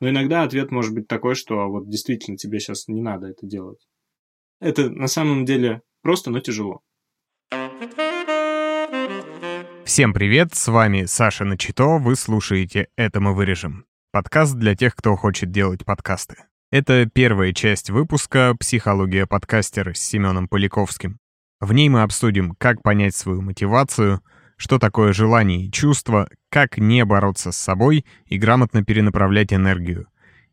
Но иногда ответ может быть такой, что вот действительно тебе сейчас не надо это делать. Это на самом деле просто, но тяжело. Всем привет, с вами Саша Начито, вы слушаете «Это мы вырежем». Подкаст для тех, кто хочет делать подкасты. Это первая часть выпуска «Психология подкастера» с Семеном Поляковским. В ней мы обсудим, как понять свою мотивацию, что такое желание и чувство, как не бороться с собой и грамотно перенаправлять энергию.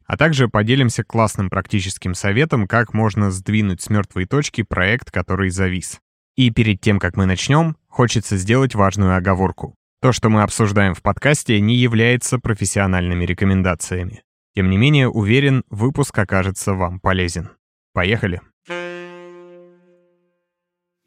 А также поделимся классным практическим советом, как можно сдвинуть с мертвой точки проект, который завис. И перед тем, как мы начнем, хочется сделать важную оговорку. То, что мы обсуждаем в подкасте, не является профессиональными рекомендациями. Тем не менее, уверен, выпуск окажется вам полезен. Поехали!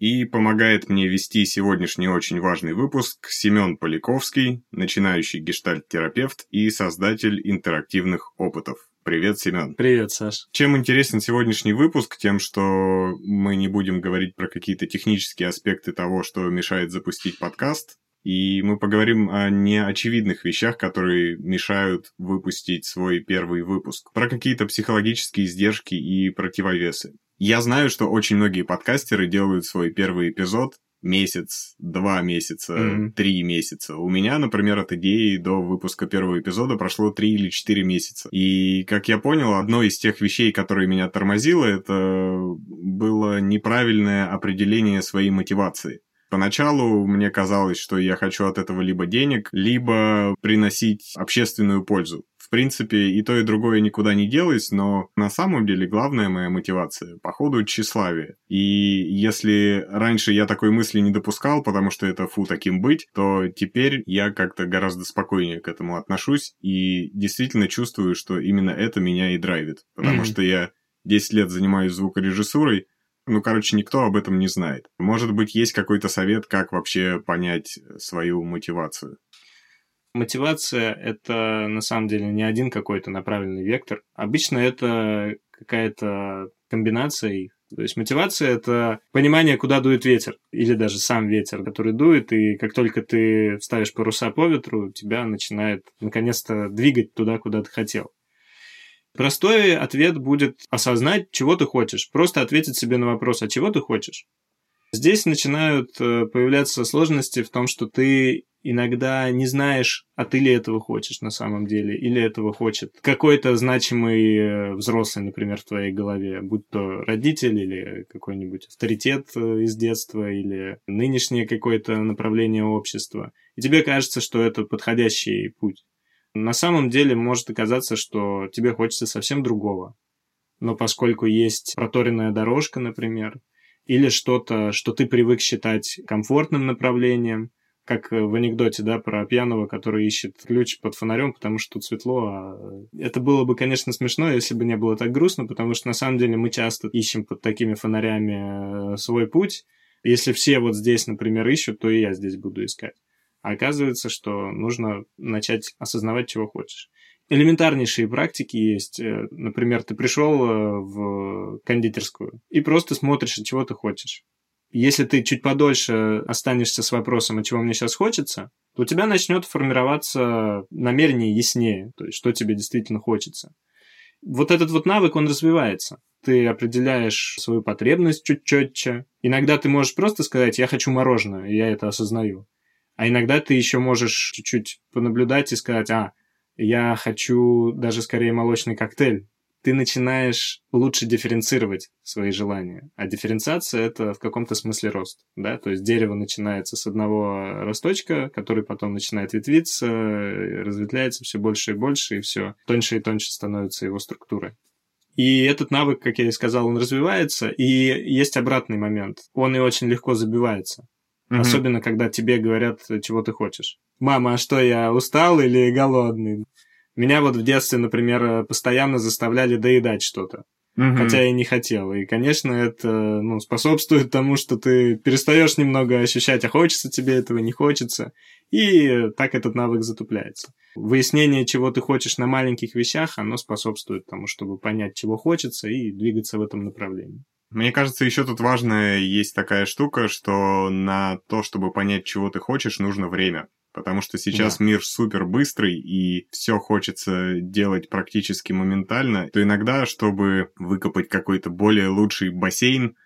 И помогает мне вести сегодняшний очень важный выпуск Семен Поляковский, начинающий гештальт-терапевт и создатель интерактивных опытов. Привет, Семен. Привет, Саш. Чем интересен сегодняшний выпуск? Тем, что мы не будем говорить про какие-то технические аспекты того, что мешает запустить подкаст, и мы поговорим о неочевидных вещах, которые мешают выпустить свой первый выпуск. Про какие-то психологические издержки и противовесы. Я знаю, что очень многие подкастеры делают свой первый эпизод месяц, два месяца, mm-hmm. три месяца. У меня, например, от идеи до выпуска первого эпизода прошло три или четыре месяца. И, как я понял, одной из тех вещей, которые меня тормозило, это было неправильное определение своей мотивации. Поначалу мне казалось, что я хочу от этого либо денег, либо приносить общественную пользу. В принципе, и то, и другое никуда не делось, но на самом деле главная моя мотивация, походу, тщеславие. И если раньше я такой мысли не допускал, потому что это фу таким быть, то теперь я как-то гораздо спокойнее к этому отношусь и действительно чувствую, что именно это меня и драйвит. Потому mm-hmm. что я 10 лет занимаюсь звукорежиссурой, ну, короче, никто об этом не знает. Может быть, есть какой-то совет, как вообще понять свою мотивацию? Мотивация — это на самом деле не один какой-то направленный вектор. Обычно это какая-то комбинация их. То есть мотивация — это понимание, куда дует ветер, или даже сам ветер, который дует, и как только ты ставишь паруса по ветру, тебя начинает наконец-то двигать туда, куда ты хотел. Простой ответ будет осознать, чего ты хочешь. Просто ответить себе на вопрос, а чего ты хочешь? Здесь начинают э, появляться сложности в том, что ты иногда не знаешь, а ты ли этого хочешь на самом деле, или этого хочет какой-то значимый э, взрослый, например, в твоей голове, будь то родитель или какой-нибудь авторитет э, из детства, или нынешнее какое-то направление общества. И тебе кажется, что это подходящий путь. На самом деле может оказаться, что тебе хочется совсем другого. Но поскольку есть проторенная дорожка, например, или что-то, что ты привык считать комфортным направлением, как в анекдоте, да, про пьяного, который ищет ключ под фонарем, потому что тут светло. А это было бы, конечно, смешно, если бы не было так грустно, потому что на самом деле мы часто ищем под такими фонарями э, свой путь. Если все вот здесь, например, ищут, то и я здесь буду искать. А оказывается, что нужно начать осознавать, чего хочешь. Элементарнейшие практики есть. Э, например, ты пришел э, в кондитерскую и просто смотришь, чего ты хочешь. Если ты чуть подольше останешься с вопросом, а чего мне сейчас хочется, то у тебя начнет формироваться намерение яснее, то есть что тебе действительно хочется. Вот этот вот навык, он развивается. Ты определяешь свою потребность чуть четче. Иногда ты можешь просто сказать, я хочу мороженое, и я это осознаю. А иногда ты еще можешь чуть-чуть понаблюдать и сказать, а, я хочу даже скорее молочный коктейль, ты начинаешь лучше дифференцировать свои желания. А дифференциация — это в каком-то смысле рост, да, то есть дерево начинается с одного росточка, который потом начинает ветвиться, разветвляется все больше и больше, и все тоньше и тоньше становится его структура. И этот навык, как я и сказал, он развивается, и есть обратный момент. Он и очень легко забивается. Mm-hmm. Особенно, когда тебе говорят, чего ты хочешь. Мама, а что, я устал или голодный? Меня вот в детстве, например, э, постоянно заставляли доедать что-то. Угу. Хотя я не хотел. И, конечно, это ну, способствует тому, что ты перестаешь немного ощущать, а хочется тебе этого, не хочется. И так этот навык затупляется. Выяснение, чего ты хочешь на маленьких вещах, оно способствует тому, чтобы понять, чего хочется, и двигаться в этом направлении. Мне кажется, еще тут важная есть такая штука, что на то, чтобы понять, чего ты хочешь, нужно время. Потому что сейчас да. мир супер быстрый, и все хочется делать практически моментально, то иногда, чтобы выкопать какой-то более лучший бассейн,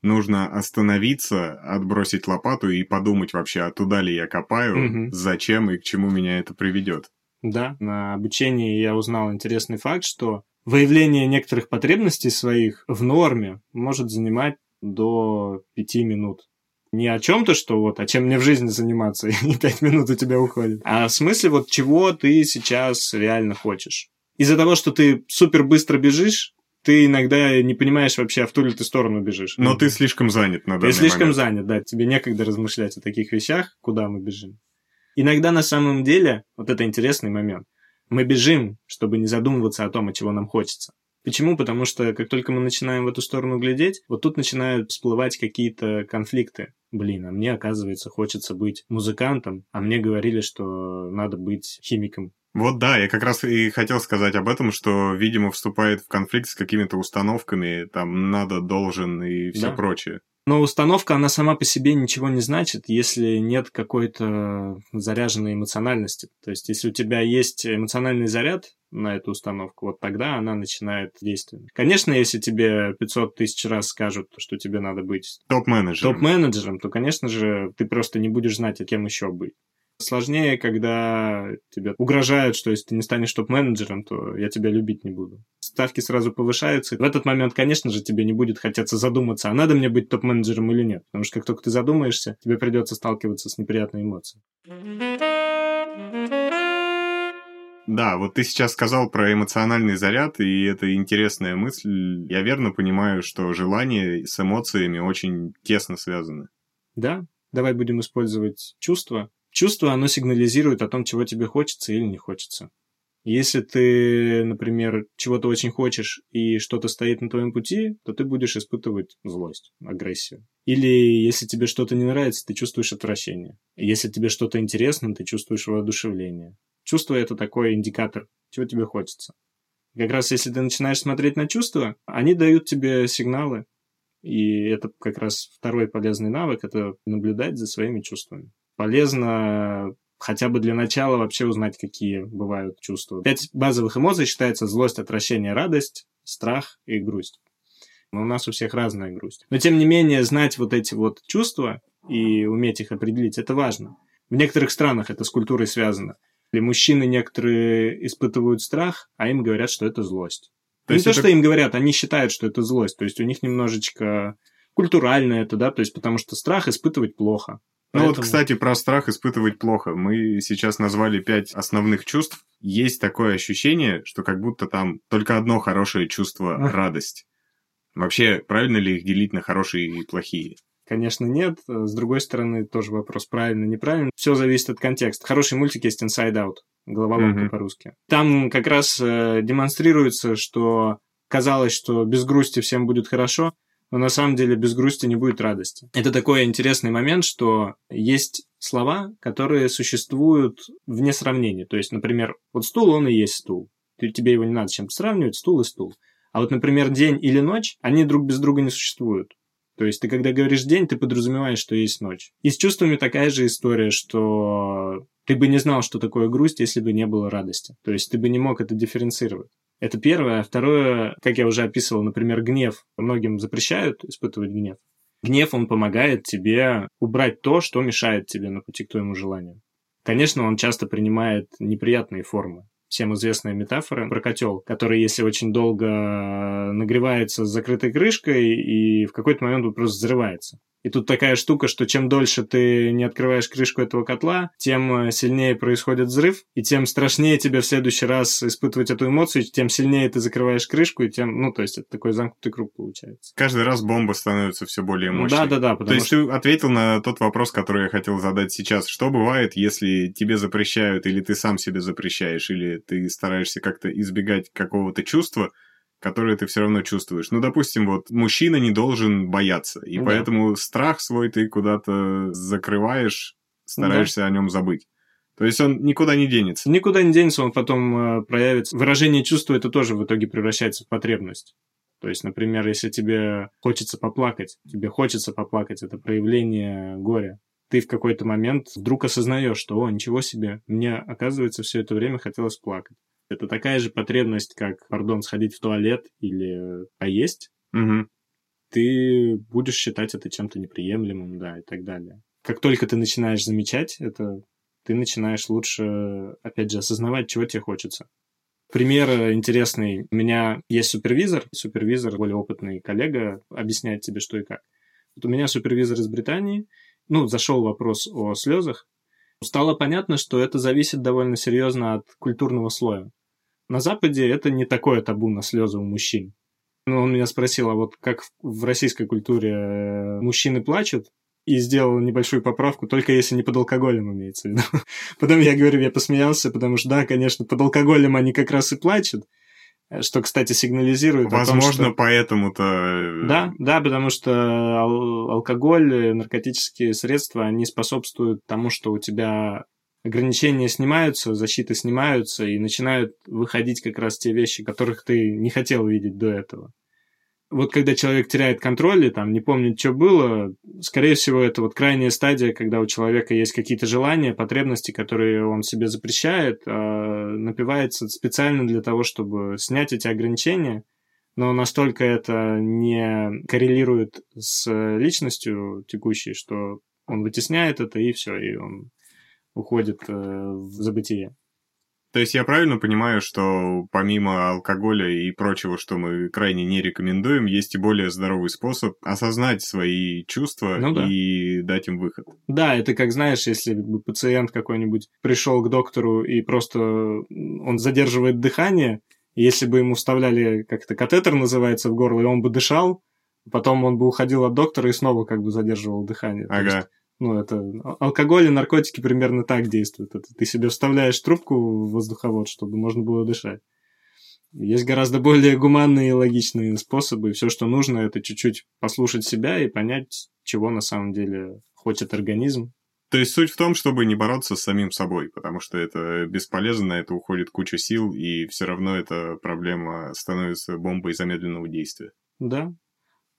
нужно остановиться, отбросить лопату и подумать вообще, а туда ли я копаю, угу. зачем и к чему меня это приведет. Да, на обучении я узнал интересный факт, что выявление некоторых потребностей своих в норме может занимать до пяти минут. Не о чем-то, что вот, а чем мне в жизни заниматься, и пять минут у тебя уходит, а в смысле вот чего ты сейчас реально хочешь. Из-за того, что ты супер быстро бежишь, ты иногда не понимаешь вообще, а в ту ли ты сторону бежишь. Но ты слишком занят на данный Ты слишком момент. занят, да. Тебе некогда размышлять о таких вещах, куда мы бежим. Иногда на самом деле, вот это интересный момент, мы бежим, чтобы не задумываться о том, от чего нам хочется. Почему? Потому что как только мы начинаем в эту сторону глядеть, вот тут начинают всплывать какие-то конфликты. Блин, а мне, оказывается, хочется быть музыкантом, а мне говорили, что надо быть химиком. Вот да, я как раз и хотел сказать об этом, что, видимо, вступает в конфликт с какими-то установками, там, надо, должен и все да. прочее. Но установка, она сама по себе ничего не значит, если нет какой-то заряженной эмоциональности. То есть, если у тебя есть эмоциональный заряд на эту установку, вот тогда она начинает действовать. Конечно, если тебе 500 тысяч раз скажут, что тебе надо быть топ-менеджером, топ-менеджером то, конечно же, ты просто не будешь знать, а кем еще быть. Сложнее, когда тебе угрожают, что если ты не станешь топ-менеджером, то я тебя любить не буду. Ставки сразу повышаются. В этот момент, конечно же, тебе не будет хотеться задуматься, а надо мне быть топ-менеджером или нет. Потому что как только ты задумаешься, тебе придется сталкиваться с неприятной эмоцией. Да, вот ты сейчас сказал про эмоциональный заряд, и это интересная мысль. Я верно понимаю, что желание с эмоциями очень тесно связаны. Да, давай будем использовать чувства Чувство, оно сигнализирует о том, чего тебе хочется или не хочется. Если ты, например, чего-то очень хочешь и что-то стоит на твоем пути, то ты будешь испытывать злость, агрессию. Или если тебе что-то не нравится, ты чувствуешь отвращение. Если тебе что-то интересно, ты чувствуешь воодушевление. Чувство – это такой индикатор, чего тебе хочется. как раз если ты начинаешь смотреть на чувства, они дают тебе сигналы. И это как раз второй полезный навык – это наблюдать за своими чувствами полезно хотя бы для начала вообще узнать, какие бывают чувства. Пять базовых эмоций считается злость, отвращение, радость, страх и грусть. Но у нас у всех разная грусть. Но тем не менее, знать вот эти вот чувства и уметь их определить, это важно. В некоторых странах это с культурой связано. И мужчины некоторые испытывают страх, а им говорят, что это злость. То не то, это... что им говорят, они считают, что это злость. То есть у них немножечко культурально это, да, то есть потому что страх испытывать плохо. Ну вот, кстати, про страх испытывать плохо. Мы сейчас назвали пять основных чувств. Есть такое ощущение, что как будто там только одно хорошее чувство – радость. Вообще, правильно ли их делить на хорошие и плохие? Конечно, нет. С другой стороны, тоже вопрос правильно, неправильно. Все зависит от контекста. Хороший мультик есть Inside Out, головоломка mm-hmm. по-русски. Там как раз э, демонстрируется, что казалось, что без грусти всем будет хорошо, но на самом деле без грусти не будет радости. Это такой интересный момент, что есть слова, которые существуют вне сравнения. То есть, например, вот стул, он и есть стул. Тебе его не надо с чем-то сравнивать, стул и стул. А вот, например, день или ночь, они друг без друга не существуют. То есть ты, когда говоришь день, ты подразумеваешь, что есть ночь. И с чувствами такая же история, что ты бы не знал, что такое грусть, если бы не было радости. То есть ты бы не мог это дифференцировать. Это первое. Второе, как я уже описывал, например, гнев. Многим запрещают испытывать гнев. Гнев, он помогает тебе убрать то, что мешает тебе на пути к твоему желанию. Конечно, он часто принимает неприятные формы. Всем известная метафора про котел, который, если очень долго нагревается с закрытой крышкой, и в какой-то момент он просто взрывается. И тут такая штука, что чем дольше ты не открываешь крышку этого котла, тем э, сильнее происходит взрыв, и тем страшнее тебе в следующий раз испытывать эту эмоцию, тем сильнее ты закрываешь крышку, и тем, ну, то есть это такой замкнутый круг получается. Каждый раз бомба становится все более мощной. Да, да, да. То есть что... ты ответил на тот вопрос, который я хотел задать сейчас. Что бывает, если тебе запрещают, или ты сам себе запрещаешь, или ты стараешься как-то избегать какого-то чувства, которые ты все равно чувствуешь. Ну, допустим, вот мужчина не должен бояться, и да. поэтому страх свой ты куда-то закрываешь, стараешься да. о нем забыть. То есть он никуда не денется. Никуда не денется, он потом э, проявится. Выражение чувства это тоже в итоге превращается в потребность. То есть, например, если тебе хочется поплакать, тебе хочется поплакать, это проявление горя. ты в какой-то момент вдруг осознаешь, что, о, ничего себе, мне, оказывается, все это время хотелось плакать. Это такая же потребность, как, пардон, сходить в туалет или поесть. Угу. Ты будешь считать это чем-то неприемлемым, да, и так далее. Как только ты начинаешь замечать это, ты начинаешь лучше, опять же, осознавать, чего тебе хочется. Пример интересный. У меня есть супервизор. Супервизор, более опытный коллега, объясняет тебе, что и как. Вот у меня супервизор из Британии. Ну, зашел вопрос о слезах. Стало понятно, что это зависит довольно серьезно от культурного слоя. На Западе это не такое табу на слезы у мужчин. Ну, он меня спросил, а вот как в российской культуре э, мужчины плачут, и сделал небольшую поправку, только если не под алкоголем имеется в виду. Потом я говорю, я посмеялся, потому что, да, конечно, под алкоголем они как раз и плачут, что, кстати, сигнализирует Возможно, том, что... поэтому-то... Э, да, да, потому что ал- алкоголь, наркотические средства, они способствуют тому, что у тебя ограничения снимаются, защиты снимаются, и начинают выходить как раз те вещи, которых ты не хотел видеть до этого вот когда человек теряет контроль и там не помнит, что было, скорее всего, это вот крайняя стадия, когда у человека есть какие-то желания, потребности, которые он себе запрещает, а напивается специально для того, чтобы снять эти ограничения, но настолько это не коррелирует с личностью текущей, что он вытесняет это, и все, и он уходит э, в забытие. То есть я правильно понимаю, что помимо алкоголя и прочего, что мы крайне не рекомендуем, есть и более здоровый способ осознать свои чувства ну, да. и дать им выход? Да, это как, знаешь, если бы пациент какой-нибудь пришел к доктору и просто он задерживает дыхание, если бы ему вставляли, как это, катетер называется в горло, и он бы дышал, потом он бы уходил от доктора и снова как бы задерживал дыхание. Ага. Ну, это алкоголь и наркотики примерно так действуют. Это ты себе вставляешь трубку в воздуховод, чтобы можно было дышать. Есть гораздо более гуманные и логичные способы. Все, что нужно, это чуть-чуть послушать себя и понять, чего на самом деле хочет организм. То есть суть в том, чтобы не бороться с самим собой, потому что это бесполезно, это уходит куча сил, и все равно эта проблема становится бомбой замедленного действия. Да,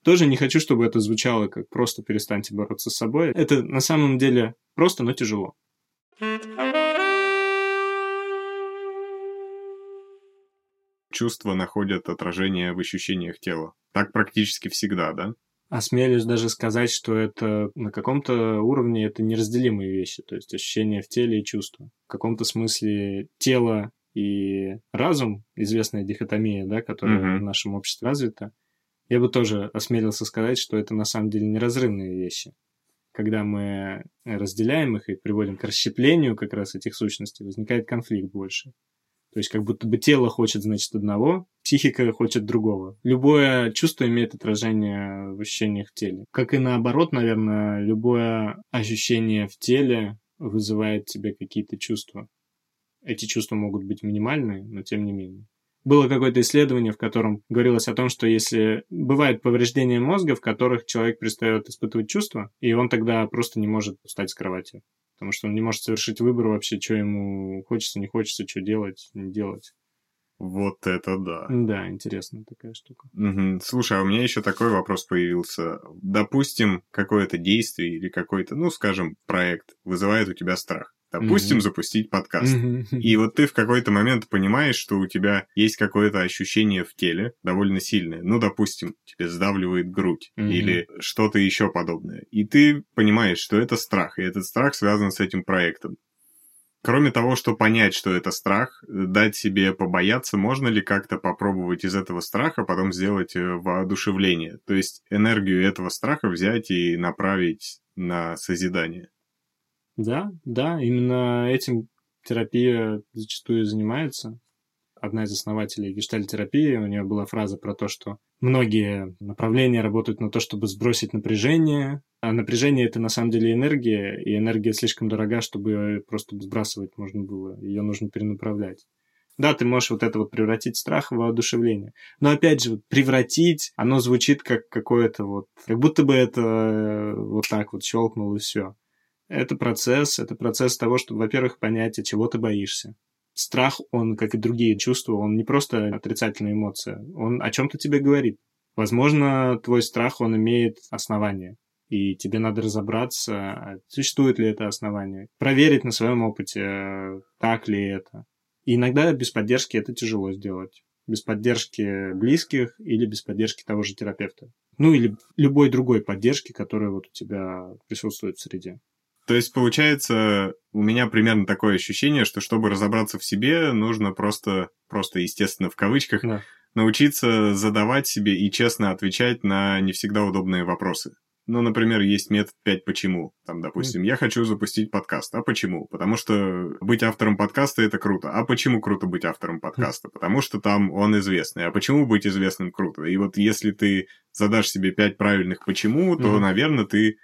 тоже не хочу, чтобы это звучало как просто перестаньте бороться с собой. Это на самом деле просто, но тяжело. Чувства находят отражение в ощущениях тела. Так практически всегда, да? Осмелюсь даже сказать, что это на каком-то уровне это неразделимые вещи, то есть ощущения в теле и чувства. В каком-то смысле тело и разум, известная дихотомия, да, которая uh-huh. в нашем обществе развита, я бы тоже осмелился сказать, что это на самом деле неразрывные вещи. Когда мы разделяем их и приводим к расщеплению как раз этих сущностей, возникает конфликт больше. То есть как будто бы тело хочет, значит, одного, психика хочет другого. Любое чувство имеет отражение в ощущениях в теле. Как и наоборот, наверное, любое ощущение в теле вызывает тебе какие-то чувства. Эти чувства могут быть минимальные, но тем не менее было какое-то исследование, в котором говорилось о том, что если бывают повреждения мозга, в которых человек перестает испытывать чувства, и он тогда просто не может встать с кровати. Потому что он не может совершить выбор вообще, что ему хочется, не хочется, что делать, не делать. Вот это да. Да, интересная такая штука. Угу. Слушай, а у меня еще такой вопрос появился. Допустим, какое-то действие или какой-то, ну, скажем, проект вызывает у тебя страх. Допустим, mm-hmm. запустить подкаст. Mm-hmm. И вот ты в какой-то момент понимаешь, что у тебя есть какое-то ощущение в теле довольно сильное. Ну, допустим, тебе сдавливает грудь mm-hmm. или что-то еще подобное. И ты понимаешь, что это страх, и этот страх связан с этим проектом. Кроме того, что понять, что это страх, дать себе побояться, можно ли как-то попробовать из этого страха потом сделать э, воодушевление? То есть энергию этого страха взять и направить на созидание. Да, да, именно этим терапия зачастую занимается. Одна из основателей гештальтерапии, у нее была фраза про то, что многие направления работают на то, чтобы сбросить напряжение, а напряжение это на самом деле энергия, и энергия слишком дорога, чтобы ее просто сбрасывать можно было, ее нужно перенаправлять. Да, ты можешь вот это вот превратить страх в воодушевление. Но опять же, превратить, оно звучит как какое-то вот, как будто бы это э, вот так вот щелкнуло и все. Это процесс, это процесс того, чтобы, во-первых, понять, от чего ты боишься. Страх, он, как и другие чувства, он не просто отрицательная эмоция, он о чем-то тебе говорит. Возможно, твой страх, он имеет основание. и тебе надо разобраться, существует ли это основание, проверить на своем опыте, так ли это. И иногда без поддержки это тяжело сделать. Без поддержки близких или без поддержки того же терапевта. Ну или любой другой поддержки, которая вот у тебя присутствует в среде. То есть, получается, у меня примерно такое ощущение, что чтобы разобраться в себе, нужно просто, просто естественно, в кавычках, да. научиться задавать себе и честно отвечать на не всегда удобные вопросы. Ну, например, есть метод 5 почему. Там, допустим, я хочу запустить подкаст. А почему? Потому что быть автором подкаста это круто. А почему круто быть автором подкаста? Потому что там он известный. А почему быть известным круто? И вот если ты задашь себе 5 правильных почему, то, наверное, ты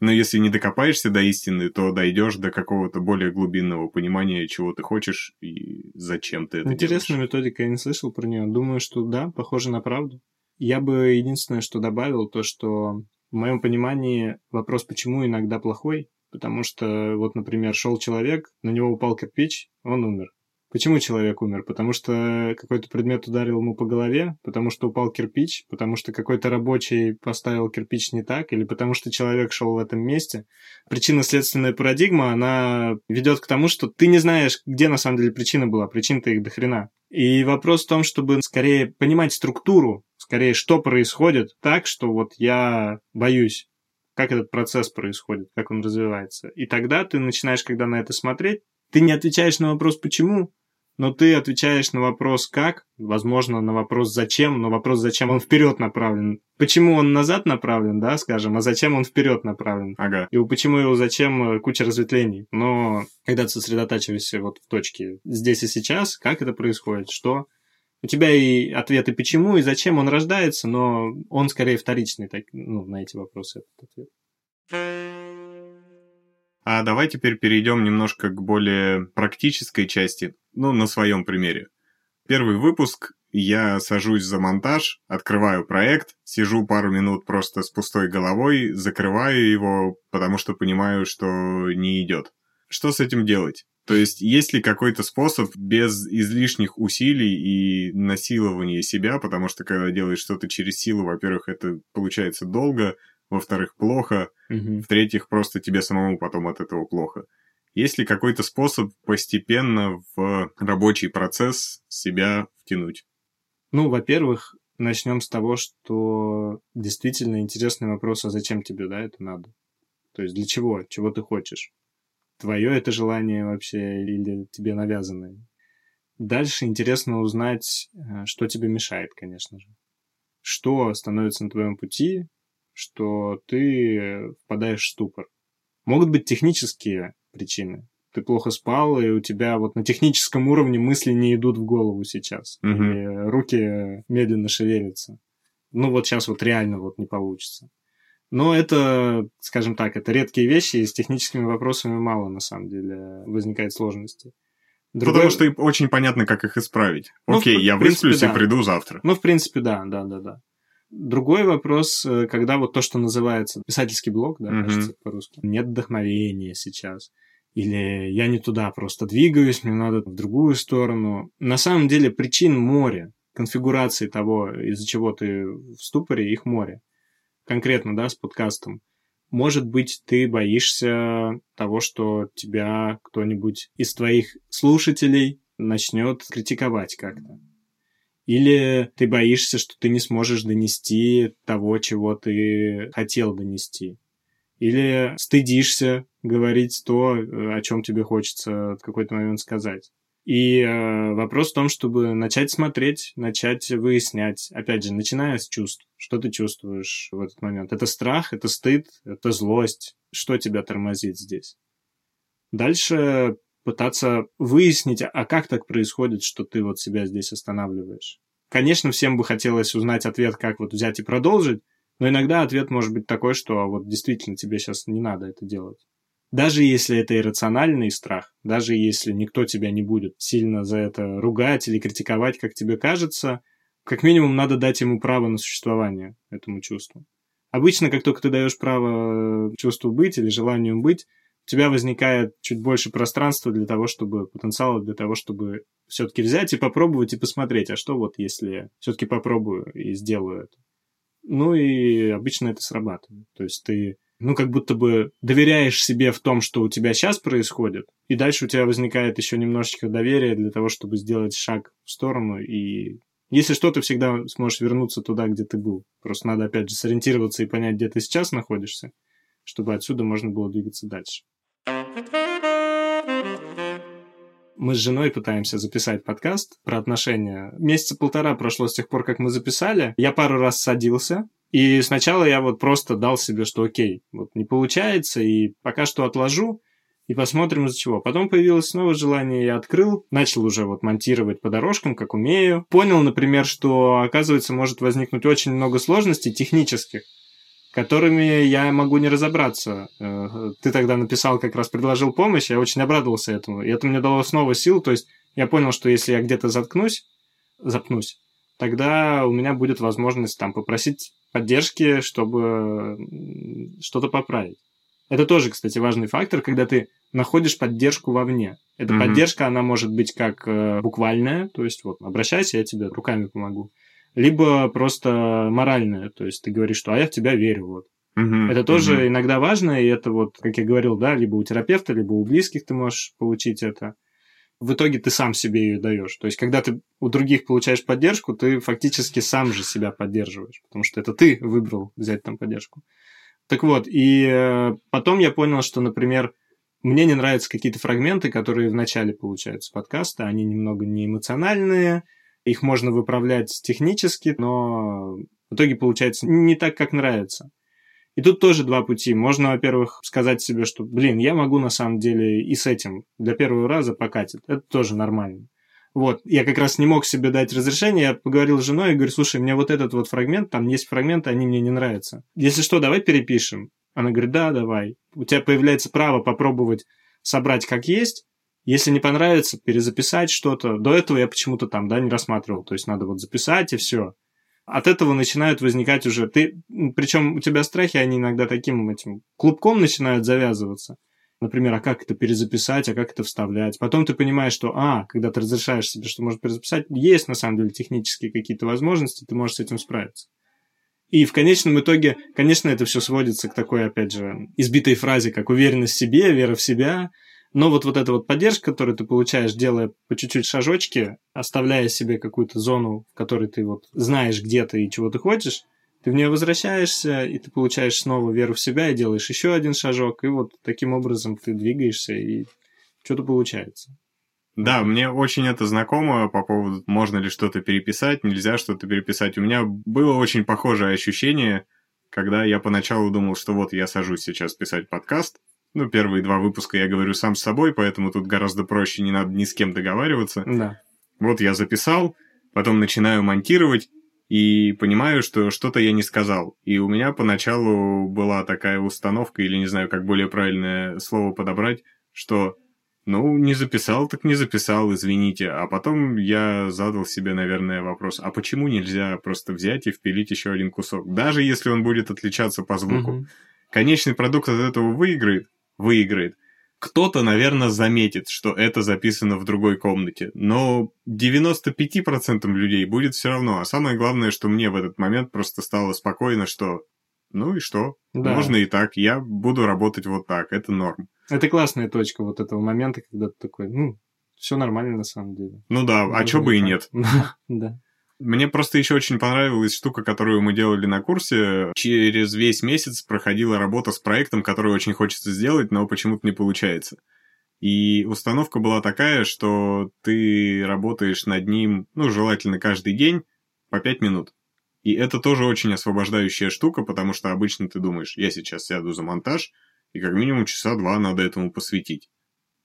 но если не докопаешься до истины, то дойдешь до какого-то более глубинного понимания, чего ты хочешь и зачем ты это Интересная делаешь. методика, я не слышал про нее. Думаю, что да, похоже на правду. Я бы единственное, что добавил, то, что в моем понимании вопрос «почему» иногда плохой, потому что вот, например, шел человек, на него упал кирпич, он умер. Почему человек умер? Потому что какой-то предмет ударил ему по голове, потому что упал кирпич, потому что какой-то рабочий поставил кирпич не так, или потому что человек шел в этом месте. Причинно-следственная парадигма, она ведет к тому, что ты не знаешь, где на самом деле причина была. Причина-то их до хрена. И вопрос в том, чтобы скорее понимать структуру, скорее, что происходит так, что вот я боюсь, как этот процесс происходит, как он развивается. И тогда ты начинаешь, когда на это смотреть, ты не отвечаешь на вопрос «почему?», но ты отвечаешь на вопрос «как?», возможно, на вопрос «зачем?», но вопрос «зачем?» он вперед направлен. Почему он назад направлен, да, скажем, а зачем он вперед направлен? Ага. И почему его зачем э, куча разветвлений. Но когда ты сосредотачиваешься вот в точке здесь и сейчас, как это происходит, что у тебя и ответы почему и зачем он рождается, но он скорее вторичный так, ну, на эти вопросы этот ответ. А давай теперь перейдем немножко к более практической части, ну, на своем примере. Первый выпуск, я сажусь за монтаж, открываю проект, сижу пару минут просто с пустой головой, закрываю его, потому что понимаю, что не идет. Что с этим делать? То есть, есть ли какой-то способ без излишних усилий и насилования себя, потому что когда делаешь что-то через силу, во-первых, это получается долго, во-вторых, плохо, угу. в-третьих, просто тебе самому потом от этого плохо. Есть ли какой-то способ постепенно в рабочий процесс себя втянуть? Ну, во-первых, начнем с того, что действительно интересный вопрос, а зачем тебе, да, это надо? То есть для чего? Чего ты хочешь? Твое это желание вообще или тебе навязанное? Дальше интересно узнать, э, что тебе мешает, конечно же. Что становится на твоем пути, что ты впадаешь в ступор. Могут быть технические причины. Ты плохо спал, и у тебя вот на техническом уровне мысли не идут в голову сейчас. Угу. И руки медленно шевелятся. Ну вот сейчас вот реально вот не получится. Но это, скажем так, это редкие вещи, и с техническими вопросами мало, на самом деле, возникает сложности. Другое... Потому что очень понятно, как их исправить. Ну, Окей, в, я в принципе, высплюсь да. и приду завтра. Ну, в принципе, да, да, да, да. Другой вопрос, э, когда вот то, что называется писательский блог, да, mm-hmm. кажется, по-русски, нет вдохновения сейчас, или я не туда просто двигаюсь, мне надо в другую сторону. На самом деле причин море, конфигурации того, из-за чего ты в ступоре, их море. Конкретно, да, с подкастом. Может быть, ты боишься того, что тебя кто-нибудь из твоих слушателей начнет критиковать как-то. Или ты боишься, что ты не сможешь донести того, чего ты хотел донести. Или стыдишься говорить то, э, о чем тебе хочется в какой-то момент сказать. И э, вопрос в том, чтобы начать смотреть, начать выяснять, опять же, начиная с чувств, что ты чувствуешь в этот момент. Это страх, это стыд, это злость. Что тебя тормозит здесь? Дальше пытаться выяснить, а как так происходит, что ты вот себя здесь останавливаешь. Конечно, всем бы хотелось узнать ответ, как вот взять и продолжить, но иногда ответ может быть такой, что вот действительно тебе сейчас не надо это делать. Даже если это иррациональный страх, даже если никто тебя не будет сильно за это ругать или критиковать, как тебе кажется, как минимум надо дать ему право на существование, этому чувству. Обычно, как только ты даешь право чувству быть или желанию быть, у тебя возникает чуть больше пространства для того, чтобы потенциала для того, чтобы все-таки взять и попробовать и посмотреть, а что вот если все-таки попробую и сделаю это. Ну и обычно это срабатывает. То есть ты ну, как будто бы доверяешь себе в том, что у тебя сейчас происходит, и дальше у тебя возникает еще немножечко доверия для того, чтобы сделать шаг в сторону, и если что, ты всегда сможешь вернуться туда, где ты был. Просто надо, опять же, сориентироваться и понять, где ты сейчас находишься, чтобы отсюда можно было двигаться дальше. Мы с женой пытаемся записать подкаст про отношения. Месяца полтора прошло с тех пор, как мы записали. Я пару раз садился, и сначала я вот просто дал себе, что окей, вот не получается, и пока что отложу, и посмотрим из-за чего. Потом появилось снова желание, я открыл, начал уже вот монтировать по дорожкам, как умею. Понял, например, что, оказывается, может возникнуть очень много сложностей технических, которыми я могу не разобраться. Э, ты тогда написал, как раз предложил помощь, я очень обрадовался этому. И это мне дало снова сил, то есть я понял, что если я где-то заткнусь, запнусь, тогда у меня будет возможность там попросить поддержки, чтобы что-то поправить. Это тоже, кстати, важный фактор, когда ты находишь поддержку вовне. Эта mm-hmm. поддержка, она может быть как э, буквальная, то есть вот обращайся, я тебе руками помогу, либо просто моральная, то есть ты говоришь, что а я в тебя верю, вот. Mm-hmm. Это тоже mm-hmm. иногда важно, и это вот, как я говорил, да, либо у терапевта, либо у близких ты можешь получить это. В итоге ты сам себе ее даешь. То есть, когда ты у других получаешь поддержку, ты фактически сам же себя поддерживаешь, потому что это ты выбрал взять там поддержку. Так вот, и э, потом я понял, что, например, мне не нравятся какие-то фрагменты, которые в начале получаются подкаста, они немного не эмоциональные, их можно выправлять технически, но в итоге получается не так, как нравится. И тут тоже два пути. Можно, во-первых, сказать себе, что, блин, я могу на самом деле и с этим для первого раза покатить. Это тоже нормально. Вот, я как раз не мог себе дать разрешение, я поговорил с женой и говорю, слушай, мне вот этот вот фрагмент, там есть фрагменты, они мне не нравятся. Если что, давай перепишем. Она говорит, да, давай. У тебя появляется право попробовать собрать как есть. Если не понравится, перезаписать что-то. До этого я почему-то там, да, не рассматривал. То есть надо вот записать и все. От этого начинают возникать уже... Ты, причем у тебя страхи, они иногда таким этим клубком начинают завязываться. Например, а как это перезаписать, а как это вставлять. Потом ты понимаешь, что, а, когда ты разрешаешь себе, что можно перезаписать, есть на самом деле технические какие-то возможности, ты можешь с этим справиться. И в конечном итоге, конечно, это все сводится к такой, опять же, избитой фразе, как уверенность в себе, вера в себя. Но вот, вот эта вот поддержка, которую ты получаешь, делая по чуть-чуть шажочки, оставляя себе какую-то зону, в которой ты вот знаешь, где ты и чего ты хочешь, ты в нее возвращаешься, и ты получаешь снова веру в себя, и делаешь еще один шажок, и вот таким образом ты двигаешься, и что-то получается. Да, мне очень это знакомо по поводу, можно ли что-то переписать, нельзя что-то переписать. У меня было очень похожее ощущение, когда я поначалу думал, что вот я сажусь сейчас писать подкаст. Ну, первые два выпуска я говорю сам с собой, поэтому тут гораздо проще, не надо ни с кем договариваться. Да. Вот я записал, потом начинаю монтировать, и понимаю, что что-то я не сказал. И у меня поначалу была такая установка, или не знаю, как более правильное слово подобрать, что ну, не записал, так не записал, извините. А потом я задал себе, наверное, вопрос, а почему нельзя просто взять и впилить еще один кусок? Даже если он будет отличаться по звуку. Угу. Конечный продукт от этого выиграет, выиграет. Кто-то, наверное, заметит, что это записано в другой комнате, но 95% людей будет все равно. А самое главное, что мне в этот момент просто стало спокойно, что ну и что? Да. Можно и так. Я буду работать вот так. Это норм. Это классная точка вот этого момента, когда ты такой, ну, все нормально на самом деле. Ну да, а чё бы и нет. Да. Мне просто еще очень понравилась штука, которую мы делали на курсе. Через весь месяц проходила работа с проектом, который очень хочется сделать, но почему-то не получается. И установка была такая, что ты работаешь над ним, ну, желательно каждый день по 5 минут. И это тоже очень освобождающая штука, потому что обычно ты думаешь, я сейчас сяду за монтаж, и как минимум часа два надо этому посвятить.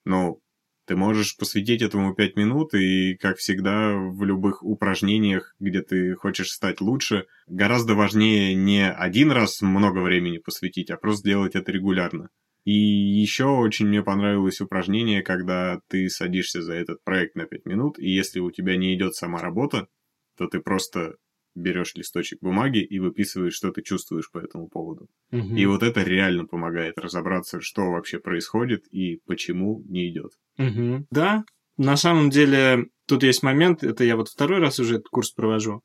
Но ты можешь посвятить этому пять минут, и, как всегда, в любых упражнениях, где ты хочешь стать лучше, гораздо важнее не один раз много времени посвятить, а просто делать это регулярно. И еще очень мне понравилось упражнение, когда ты садишься за этот проект на 5 минут, и если у тебя не идет сама работа, то ты просто берешь листочек бумаги и выписываешь, что ты чувствуешь по этому поводу. Угу. И вот это реально помогает разобраться, что вообще происходит и почему не идет. Угу. Да, на самом деле тут есть момент, это я вот второй раз уже этот курс провожу.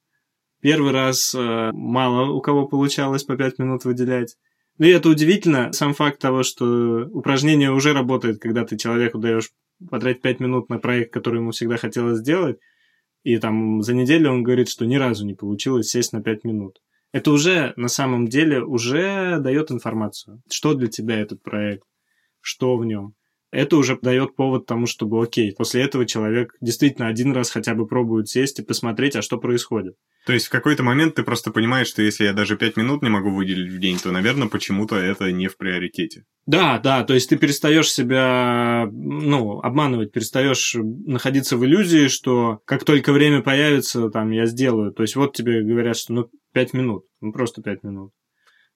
Первый раз э, мало у кого получалось по пять минут выделять. Ну и это удивительно, сам факт того, что упражнение уже работает, когда ты человеку даешь потратить 5 минут на проект, который ему всегда хотелось сделать, и там за неделю он говорит, что ни разу не получилось сесть на 5 минут. Это уже на самом деле уже дает информацию, что для тебя этот проект, что в нем это уже дает повод тому, чтобы, окей, после этого человек действительно один раз хотя бы пробует сесть и посмотреть, а что происходит. То есть в какой-то момент ты просто понимаешь, что если я даже пять минут не могу выделить в день, то, наверное, почему-то это не в приоритете. Да, да, то есть ты перестаешь себя, ну, обманывать, перестаешь находиться в иллюзии, что как только время появится, там, я сделаю. То есть вот тебе говорят, что, ну, пять минут, ну, просто пять минут.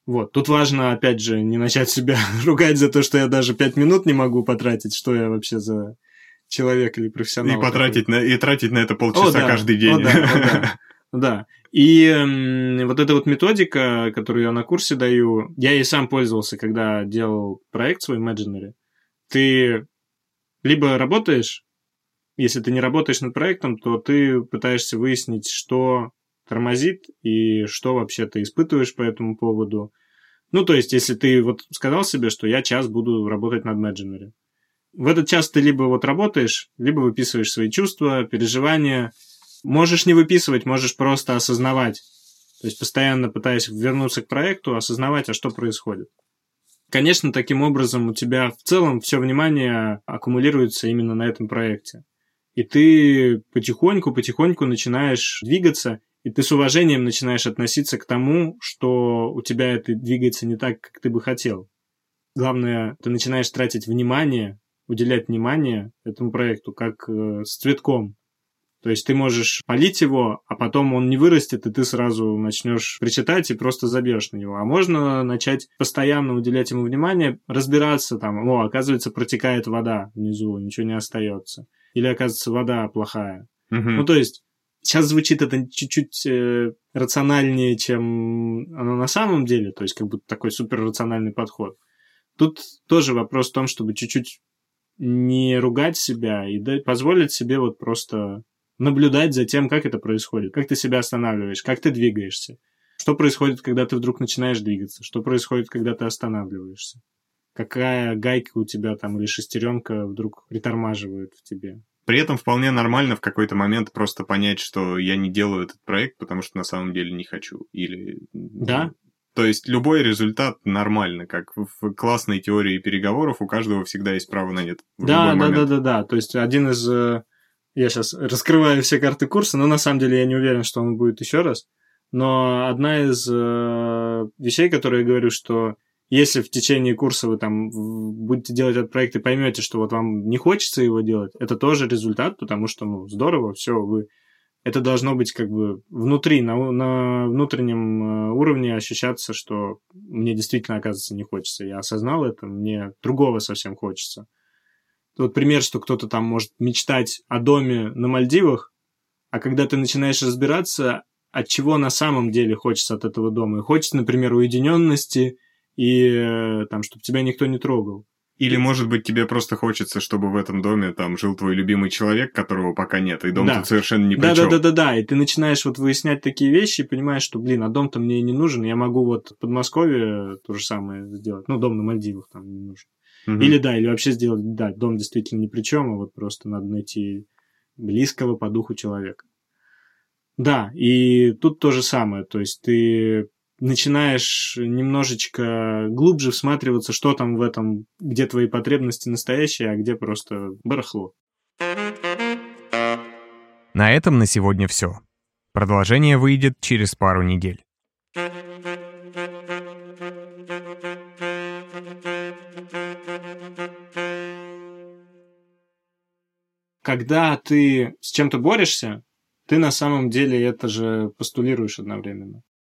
Вот. Тут важно, опять же, не начать себя ругать за то, что я даже пять минут не могу потратить, что я вообще за человек или профессионал. И потратить на, и тратить на это полчаса о, да, каждый день. О, да, о, да. да. И э, вот эта вот методика, которую я на курсе даю, я и сам пользовался, когда делал проект свой Imaginary. Ты либо работаешь, если ты не работаешь над проектом, то ты пытаешься выяснить, что тормозит и что вообще ты испытываешь по этому поводу. Ну, то есть, если ты вот сказал себе, что я час буду работать над Imaginary. В этот час ты либо вот работаешь, либо выписываешь свои чувства, переживания. Можешь не выписывать, можешь просто осознавать. То есть, постоянно пытаясь вернуться к проекту, осознавать, а что происходит. Конечно, таким образом у тебя в целом все внимание аккумулируется именно на этом проекте. И ты потихоньку-потихоньку начинаешь двигаться, и ты с уважением начинаешь относиться к тому, что у тебя это двигается не так, как ты бы хотел. Главное, ты начинаешь тратить внимание, уделять внимание этому проекту, как э, с цветком. То есть ты можешь полить его, а потом он не вырастет, и ты сразу начнешь причитать и просто забьешь на него. А можно начать постоянно уделять ему внимание, разбираться там, о, оказывается, протекает вода внизу, ничего не остается. Или, оказывается, вода плохая. Угу. Ну, то есть Сейчас звучит это чуть-чуть э, рациональнее, чем оно на самом деле, то есть как будто такой суперрациональный подход. Тут тоже вопрос в том, чтобы чуть-чуть не ругать себя и позволить себе вот просто наблюдать за тем, как это происходит, как ты себя останавливаешь, как ты двигаешься, что происходит, когда ты вдруг начинаешь двигаться, что происходит, когда ты останавливаешься, какая гайка у тебя там или шестеренка вдруг притормаживает в тебе. При этом вполне нормально в какой-то момент просто понять, что я не делаю этот проект, потому что на самом деле не хочу. Или... Да. То есть любой результат нормально, как в классной теории переговоров у каждого всегда есть право на нет. Да, да, да, да, да. То есть один из... Э, я сейчас раскрываю все карты курса, но на самом деле я не уверен, что он будет еще раз. Но одна из э, вещей, которые я говорю, что если в течение курса вы там будете делать этот проект и поймете, что вот вам не хочется его делать, это тоже результат, потому что, ну, здорово, все, вы... Это должно быть как бы внутри, на, на внутреннем э, уровне ощущаться, что мне действительно, оказывается, не хочется. Я осознал это, мне другого совсем хочется. Вот пример, что кто-то там может мечтать о доме на Мальдивах, а когда ты начинаешь разбираться, от чего на самом деле хочется от этого дома. И хочется, например, уединенности, и э, там, чтобы тебя никто не трогал. Или, может быть, тебе просто хочется, чтобы в этом доме там жил твой любимый человек, которого пока нет, и дом да. тут совершенно ни при да, чем. Да, да, да, да, и ты начинаешь вот выяснять такие вещи и понимаешь, что, блин, а дом-то мне не нужен, я могу вот в Подмосковье то же самое сделать, ну, дом на Мальдивах там не нужен. Угу. Или да, или вообще сделать, да, дом действительно ни при чем, а вот просто надо найти близкого по духу человека. Да, и тут то же самое, то есть ты начинаешь немножечко глубже всматриваться, что там в этом, где твои потребности настоящие, а где просто барахло. На этом на сегодня все. Продолжение выйдет через пару недель. Когда ты с чем-то борешься, ты на самом деле это же постулируешь одновременно.